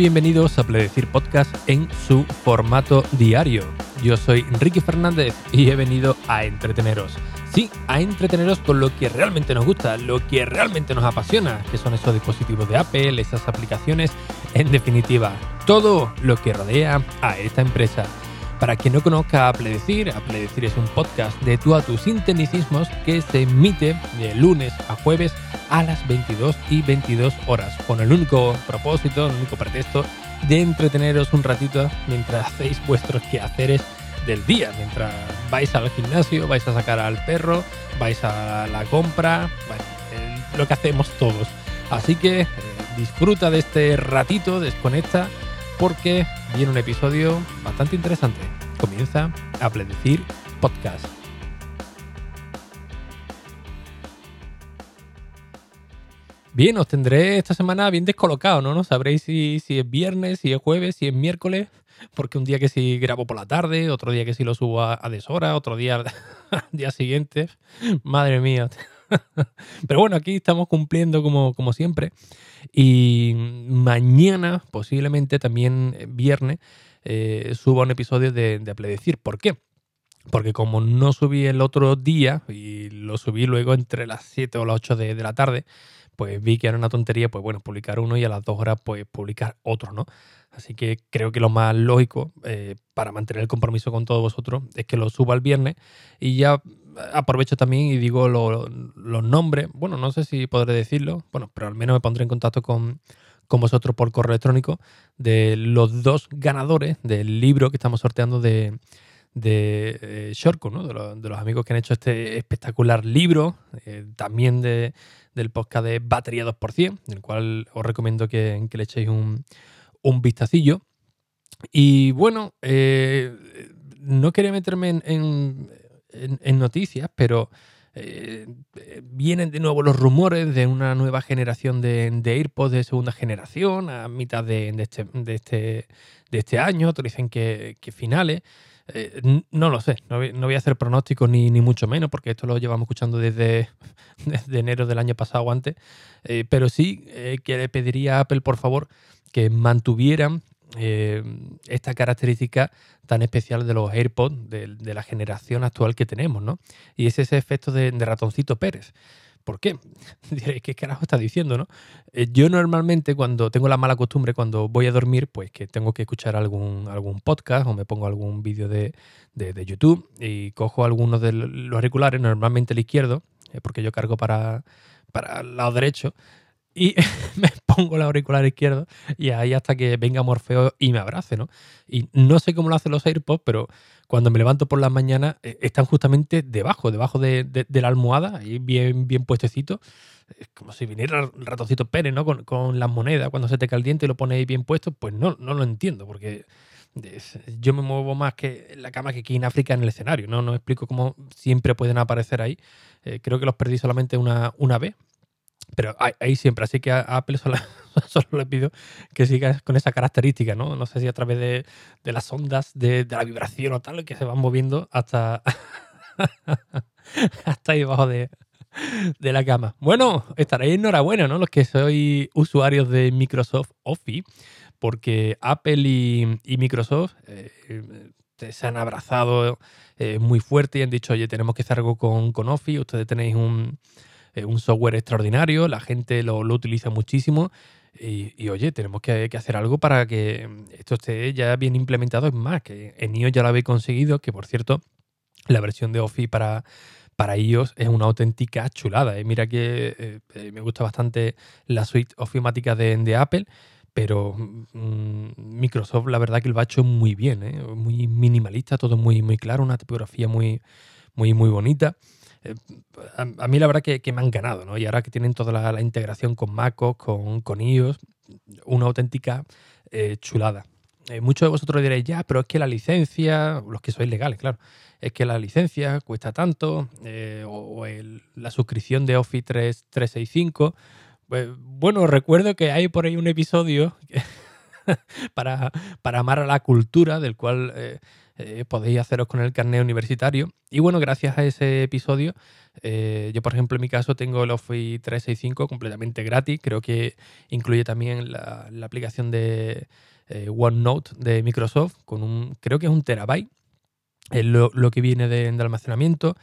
Bienvenidos a Pledecir Podcast en su formato diario. Yo soy Enrique Fernández y he venido a entreteneros. Sí, a entreteneros con lo que realmente nos gusta, lo que realmente nos apasiona, que son esos dispositivos de Apple, esas aplicaciones, en definitiva, todo lo que rodea a esta empresa. Para quien no conozca a Pledecir, a Pledecir es un podcast de tú a tus sinteticismos que se emite de lunes a jueves a las 22 y 22 horas, con el único propósito, el único pretexto de entreteneros un ratito mientras hacéis vuestros quehaceres del día, mientras vais al gimnasio, vais a sacar al perro, vais a la compra, bueno, lo que hacemos todos. Así que eh, disfruta de este ratito, desconecta, porque viene un episodio bastante interesante. Comienza a Pledecir Podcast. Bien, os tendré esta semana bien descolocado, ¿no? No sabréis si, si es viernes, si es jueves, si es miércoles, porque un día que sí grabo por la tarde, otro día que sí lo subo a, deshora, otro día al día siguiente. Madre mía. Pero bueno, aquí estamos cumpliendo como, como siempre. Y mañana, posiblemente también viernes, eh, suba un episodio de, de. ¿Por qué? Porque como no subí el otro día y lo subí luego entre las 7 o las 8 de, de la tarde, pues vi que era una tontería, pues bueno, publicar uno y a las dos horas pues publicar otro, ¿no? Así que creo que lo más lógico eh, para mantener el compromiso con todos vosotros es que lo suba el viernes y ya aprovecho también y digo los nombres, bueno, no sé si podré decirlo, bueno, pero al menos me pondré en contacto con, vosotros por correo electrónico de los dos ganadores del libro que estamos sorteando de, de eh, ¿no? de, los amigos que han hecho este espectacular libro, eh, también de, del podcast de Batería 2%, el cual os recomiendo que, le echéis un, un vistacillo. Y bueno, eh, no quería meterme en, noticias, pero eh, vienen de nuevo los rumores de una nueva generación de, de AirPods de segunda generación a mitad de, este, de, este, de este año. Otros dicen que, que finales. Eh, no lo sé, no voy, a hacer pronósticos ni, ni, mucho menos, porque esto lo llevamos escuchando desde, desde enero del año pasado antes. Eh, pero sí que le pediría a Apple, por favor, que mantuvieran esta característica tan especial de los AirPods de, de, la generación actual que tenemos, ¿no? Y es ese efecto de, de ratoncito Pérez. ¿Por qué? ¿qué carajo está diciendo, no? Eh, yo normalmente cuando tengo la mala costumbre, cuando voy a dormir, pues que tengo que escuchar algún, algún podcast o me pongo algún vídeo de, YouTube y cojo algunos de los auriculares, normalmente el izquierdo, eh, porque yo cargo para, para el lado derecho, y me pongo el auricular izquierdo y ahí hasta que venga Morfeo y me abrace, ¿no? Y no sé cómo lo hacen los AirPods, pero cuando me levanto por las mañanas eh, están justamente debajo, debajo de, la almohada, ahí bien, bien puestecito. Es como si viniera el ratoncito Pérez, ¿no? Con, las monedas, cuando se te caliente y lo pones ahí bien puesto, pues no, no lo entiendo, porque yo me muevo más que la cama que aquí en África en el escenario, ¿no? No explico cómo siempre pueden aparecer ahí. Eh, creo que los perdí solamente una, una vez, pero ahí siempre, así que a Apple solo, le pido que siga con esa característica, ¿no? No sé si a través de, las ondas de, la vibración o tal, que se van moviendo hasta, hasta ahí debajo de, la cama. Bueno, estaréis enhorabuena, ¿no? Los que sois usuarios de Microsoft Office, porque Apple y, Microsoft eh, se han abrazado eh, muy fuerte y han dicho, oye, tenemos que hacer algo con, con Office, ustedes tenéis un un software extraordinario, la gente lo, utiliza muchísimo. Y, oye, tenemos que, hacer algo para que esto esté ya bien implementado. Es más, que en iOS ya lo habéis conseguido, que por cierto, la versión de Office para, para iOS es una auténtica chulada. ¿eh? Mira que eh, eh, me gusta bastante la suite ofimática de, de Apple, pero mm, Microsoft la verdad que lo ha hecho muy bien, muy minimalista, todo muy, muy claro, una tipografía muy, muy, muy bonita. Eh, a, mí la verdad que, me han ganado, ¿no? Y ahora que tienen toda la, integración con MacOS, con, con iOS, una auténtica eh, chulada. Eh, muchos de vosotros diréis, ya, pero es que la licencia, los que sois legales, claro, es que la licencia cuesta tanto, o, la suscripción de Office 3, 365. Pues, bueno, recuerdo que hay por ahí un episodio para, para amar a la cultura, del cual eh, podéis haceros con el carnet universitario. Y bueno, gracias a ese episodio, eh, yo por ejemplo en mi caso tengo el Office 365 completamente gratis. Creo que incluye también la, aplicación de OneNote de Microsoft con un, creo que es un terabyte. Lo, lo, que viene de, almacenamiento.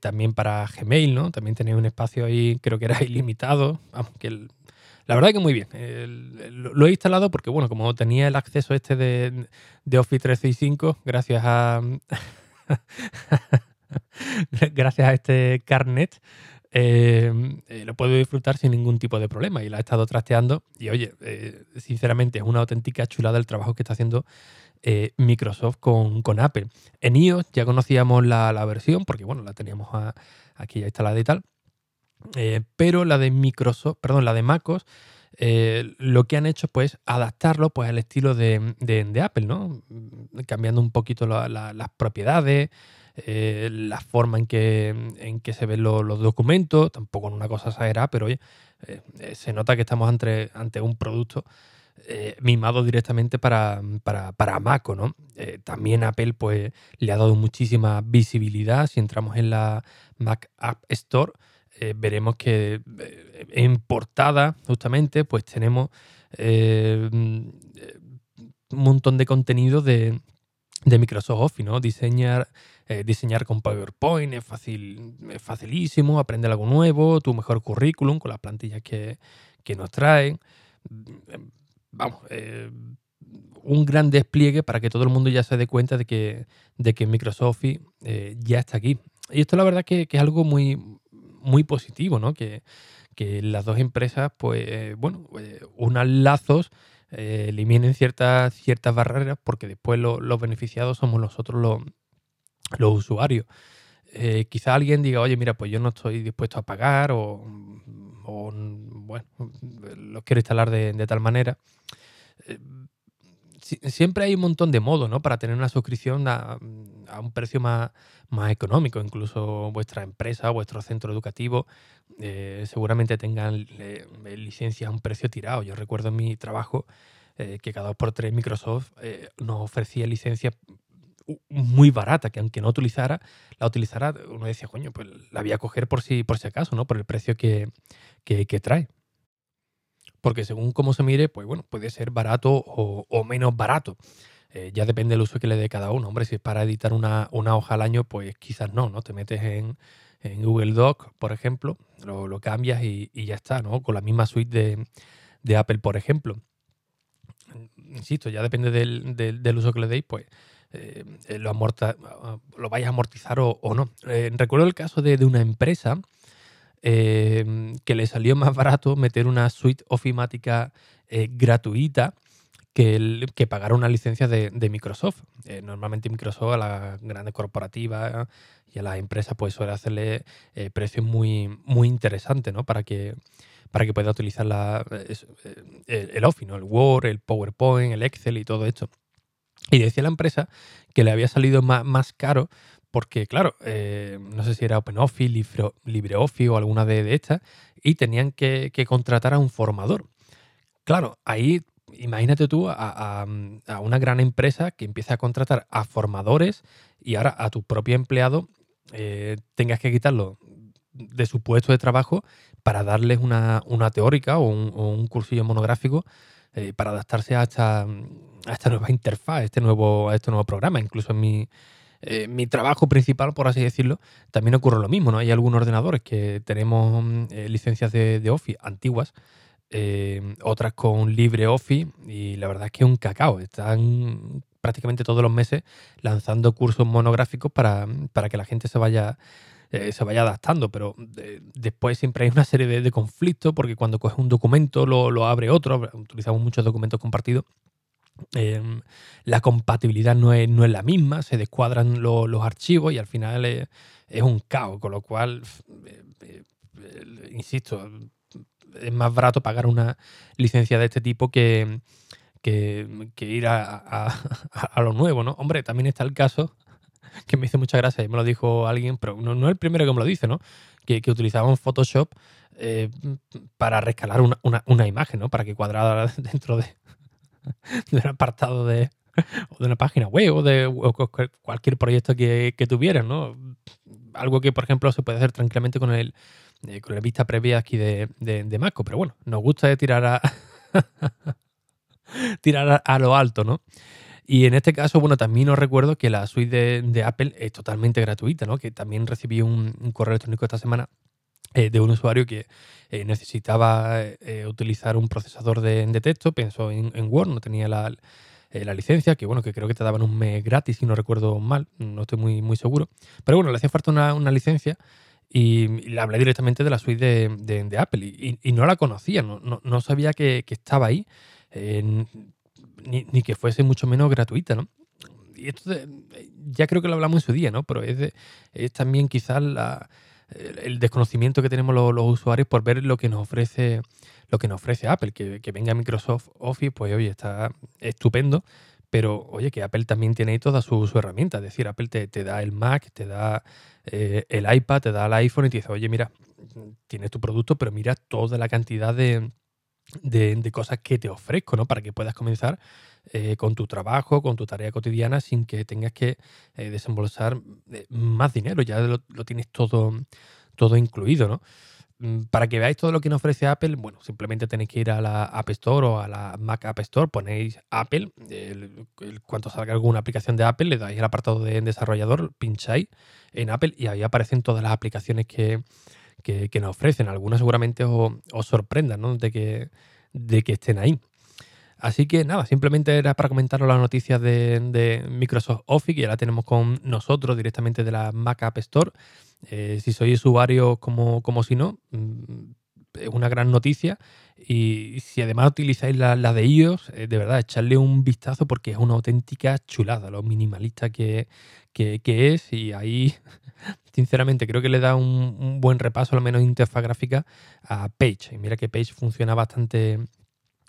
también para Gmail, ¿no? También tenéis un espacio ahí, creo que era ilimitado. Vamos, que el, la verdad que muy bien. lo he instalado porque, bueno, como tenía el acceso este de, Office 365, gracias a. gracias a este carnet, eh, eh, lo puedo disfrutar sin ningún tipo de problema. Y la he estado trasteando. Y oye, eh, sinceramente, es una auténtica chulada el trabajo que está haciendo Microsoft con, Apple. En iOS ya conocíamos la, versión, porque bueno, la teníamos aquí ya instalada y tal. Eh, pero la de Microsoft, perdón, la de MacOS, eh, lo que han hecho pues adaptarlo pues al estilo de, Apple, ¿no? Cambiando un poquito las propiedades, eh, la forma en que, en que se ven los documentos, tampoco en una cosa exagerada, pero oye, se nota que estamos ante, ante un producto mimado directamente para, para, para Mac, ¿no? también Apple pues le ha dado muchísima visibilidad. Si entramos en la Mac App Store, eh, veremos que eh, en portada, justamente, pues tenemos eh, un montón de contenido de, Microsoft Office, ¿no? Diseñar, diseñar con PowerPoint es fácil, es facilísimo, aprender algo nuevo, tu mejor currículum con las plantillas que, nos traen. Vamos, un gran despliegue para que todo el mundo ya se dé cuenta de que, de que Microsoft Office ya está aquí. Y esto la verdad que, que es algo muy, muy positivo, ¿no? Que, las dos empresas, pues, bueno, eh, unan lazos, eh, eliminen ciertas, ciertas barreras, porque después los beneficiados somos nosotros los, los usuarios. Eh, quizá alguien diga, oye, mira, pues yo no estoy dispuesto a pagar o, bueno, los quiero instalar de, de tal manera siempre hay un montón de modos, ¿no? Para tener una suscripción a, un precio más, más, económico. Incluso vuestra empresa, vuestro centro educativo, eh, seguramente tengan eh, licencias a un precio tirado. Yo recuerdo mi trabajo eh, que cada dos por tres Microsoft nos ofrecía licencias muy barata, que aunque no utilizara, la utilizara, uno decía, coño, pues la voy a coger por si, por si acaso, ¿no? Por el precio que, que trae porque según cómo se mire, pues bueno, puede ser barato o, menos barato. Eh, ya depende del uso que le dé cada uno. Hombre, si es para editar una, hoja al año, pues quizás no, ¿no? Te metes en, Google Doc, por ejemplo, lo, cambias y, ya está, ¿no? Con la misma suite de, Apple, por ejemplo. Insisto, ya depende del, uso que le deis, pues eh, lo, lo vais a amortizar o, no. Eh, recuerdo el caso de una empresa Em, que le salió más barato meter una suite ofimática eh, gratuita que, que, pagar una licencia de, Microsoft. Eh, normalmente Microsoft a las grandes corporativas y a las empresas pues suele hacerle eh, precios muy, muy interesantes ¿no? para, que, para que pueda utilizar la, el, Office, el Word, el PowerPoint, el Excel y todo esto. Y decía la empresa que le había salido más, más caro porque claro, eh, no sé si era OpenOffice, LibreOffice o alguna de, estas, y tenían que, contratar a un formador. Claro, ahí imagínate tú a, una gran empresa que empieza a contratar a formadores y ahora a tu propio empleado eh, tengas que quitarlo de su puesto de trabajo para darles una, teórica o un, cursillo monográfico eh, para adaptarse a esta, a esta nueva interfaz, este nuevo, a este nuevo programa. Incluso en mi, eh, mi trabajo principal, por así decirlo, también ocurre lo mismo, ¿no? Hay algunos ordenadores que tenemos mm, eh, licencias de, Office antiguas, eh, otras con LibreOffice, y la verdad es que es un cacao. Están prácticamente todos los meses lanzando cursos monográficos para, que la gente se vaya se vaya adaptando, pero después siempre hay una serie de, conflictos porque cuando coges un documento lo, lo, abre otro, utilizamos muchos documentos compartidos Em, la compatibilidad no es, no es, la misma, se descuadran los archivos y al final es, un caos, con lo cual, eh, eh, insisto, es más barato pagar una licencia de este tipo que, que, ir a, lo nuevo, ¿no? Hombre, también está el caso que me hizo mucha gracia y me lo dijo alguien, pero no, no es el primero que me lo dice, ¿no? Que, que utilizaban Photoshop eh, para rescalar una, una, una, imagen, ¿no? Para que cuadrara dentro de, del apartado de, o de una página web o de cualquier proyecto que, que ¿no? Algo que, por ejemplo, se puede hacer tranquilamente con el eh, con la vista previa aquí de, de, Maco, pero bueno, nos gusta de tirar a tirar a, lo alto, ¿no? Y en este caso, bueno, también os recuerdo que la suite de, Apple es totalmente gratuita, ¿no? Que también recibí un, correo electrónico esta semana eh, de un usuario que eh, necesitaba utilizar un procesador de, texto, pensó en, Word, no tenía la, licencia, que bueno, que creo que te daban un mes gratis, si no recuerdo mal, no estoy muy, muy seguro. Pero bueno, le hacía falta una, una licencia y, le hablé directamente de la suite de, Apple y, no la conocía, no, no, sabía que, estaba ahí, eh, ni, que fuese mucho menos gratuita, ¿no? Y esto ya creo que lo hablamos en su día, ¿no? Pero es, es también quizás la, el desconocimiento que tenemos los, usuarios por ver lo que nos ofrece lo que nos ofrece Apple, que, que venga Microsoft Office, pues oye, está estupendo, pero oye, que Apple también tiene ahí toda su, herramienta. Es decir, Apple te, da el Mac, te da eh, el iPad, te da el iPhone y te dice, oye, mira, tienes tu producto, pero mira toda la cantidad de, cosas que te ofrezco, ¿no? Para que puedas comenzar eh, con tu trabajo, con tu tarea cotidiana, sin que tengas que eh, desembolsar más dinero. Ya lo, tienes todo, todo incluido, ¿no? Mm, para que veáis todo lo que nos ofrece Apple, bueno, simplemente tenéis que ir a la App Store o a la Mac App Store, ponéis Apple, cuando salga alguna aplicación de Apple, le dais el apartado de desarrollador, pincháis en Apple y ahí aparecen todas las aplicaciones que, nos ofrecen. Algunas seguramente os, sorprendan ¿no? de, que, de que estén ahí. Así que nada, simplemente era para comentaros las noticias de, Microsoft Office, que ya la tenemos con nosotros directamente de la Mac App Store. Eh, si sois usuarios como, como si no, mm, es una gran noticia. Y si además utilizáis la, de iOS, eh, de verdad, echarle un vistazo porque es una auténtica chulada, lo minimalista que, es. Y ahí, sinceramente, creo que le da un, buen repaso, al menos interfaz gráfica, a Page. Y mira que Page funciona bastante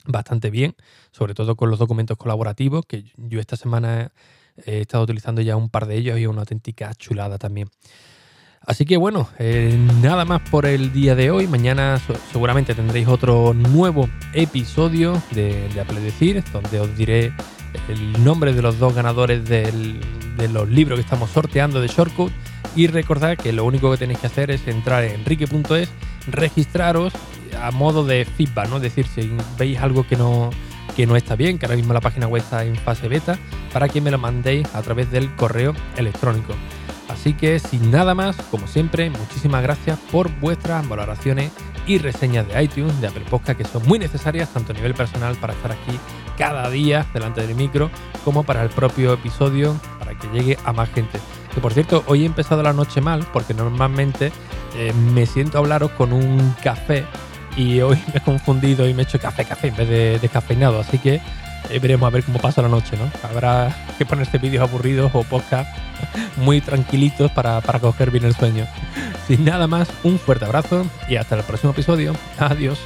bastante bien, sobre todo con los documentos colaborativos, que yo esta semana he estado utilizando ya un par de ellos y una auténtica chulada también. Así que bueno, eh, nada más por el día de hoy. Mañana seguramente tendréis otro nuevo episodio de, Decir, donde os diré el nombre de los dos ganadores de los libros que estamos sorteando de Shortcut. Y recordad que lo único que tenéis que hacer es entrar en enrique.es, registraros a modo de feedback, ¿no? Es decir, si veis algo que no, que no está bien, que ahora mismo la página web está en fase beta, para que me lo mandéis a través del correo electrónico. Así que sin nada más, como siempre, muchísimas gracias por vuestras valoraciones y reseñas de iTunes, de Apple Podcast, que son muy necesarias tanto a nivel personal para estar aquí cada día delante del micro, como para el propio episodio, para que llegue a más gente. Que por cierto, hoy he empezado la noche mal, porque normalmente eh, me siento a hablaros con un café y hoy me he confundido y me he hecho café, café en vez de descafeinado. Así que eh, veremos a ver cómo pasa la noche, ¿no? Habrá que ponerse vídeos aburridos o podcast muy tranquilitos para, para coger bien el sueño. Sin nada más, un fuerte abrazo y hasta el próximo episodio. Adiós.